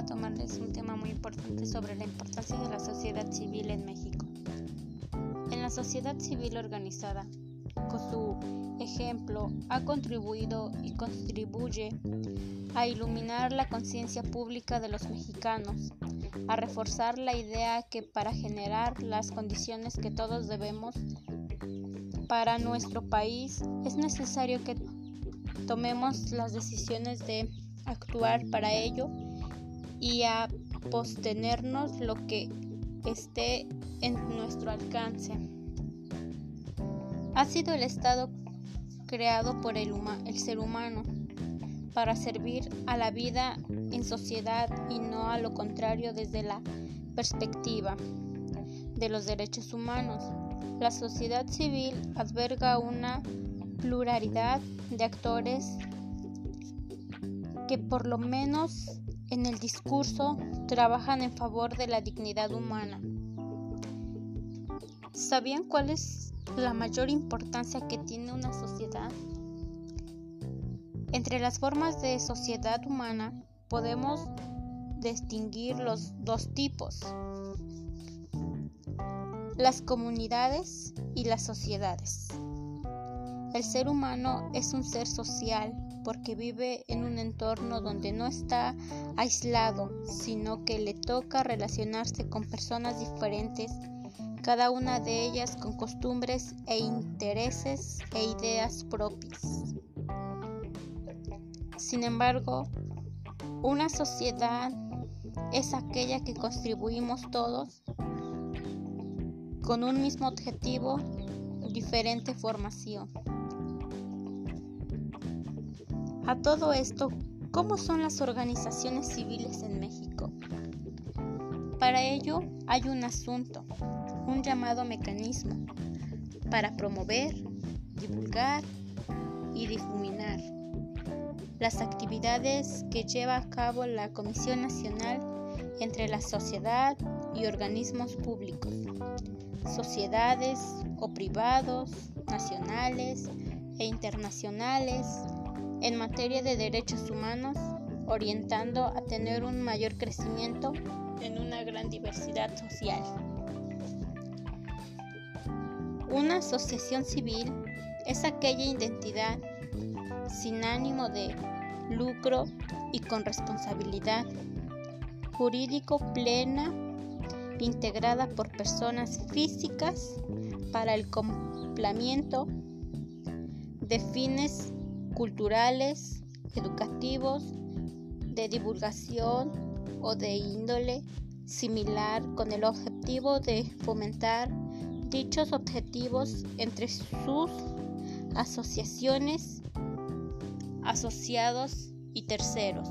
a tomarles un tema muy importante sobre la importancia de la sociedad civil en México. En la sociedad civil organizada, con su ejemplo, ha contribuido y contribuye a iluminar la conciencia pública de los mexicanos, a reforzar la idea que para generar las condiciones que todos debemos para nuestro país es necesario que tomemos las decisiones de actuar para ello y a postenernos lo que esté en nuestro alcance. Ha sido el Estado creado por el, el ser humano para servir a la vida en sociedad y no a lo contrario desde la perspectiva de los derechos humanos. La sociedad civil alberga una pluralidad de actores que por lo menos en el discurso trabajan en favor de la dignidad humana. ¿Sabían cuál es la mayor importancia que tiene una sociedad? Entre las formas de sociedad humana podemos distinguir los dos tipos, las comunidades y las sociedades. El ser humano es un ser social porque vive en un entorno donde no está aislado, sino que le toca relacionarse con personas diferentes, cada una de ellas con costumbres e intereses e ideas propias. Sin embargo, una sociedad es aquella que contribuimos todos con un mismo objetivo, diferente formación. A todo esto, ¿cómo son las organizaciones civiles en México? Para ello hay un asunto, un llamado mecanismo para promover, divulgar y difuminar las actividades que lleva a cabo la Comisión Nacional entre la sociedad y organismos públicos, sociedades o privados, nacionales e internacionales, en materia de derechos humanos, orientando a tener un mayor crecimiento en una gran diversidad social. Una asociación civil es aquella identidad sin ánimo de lucro y con responsabilidad jurídico plena, integrada por personas físicas para el complemento de fines culturales, educativos, de divulgación o de índole similar con el objetivo de fomentar dichos objetivos entre sus asociaciones, asociados y terceros.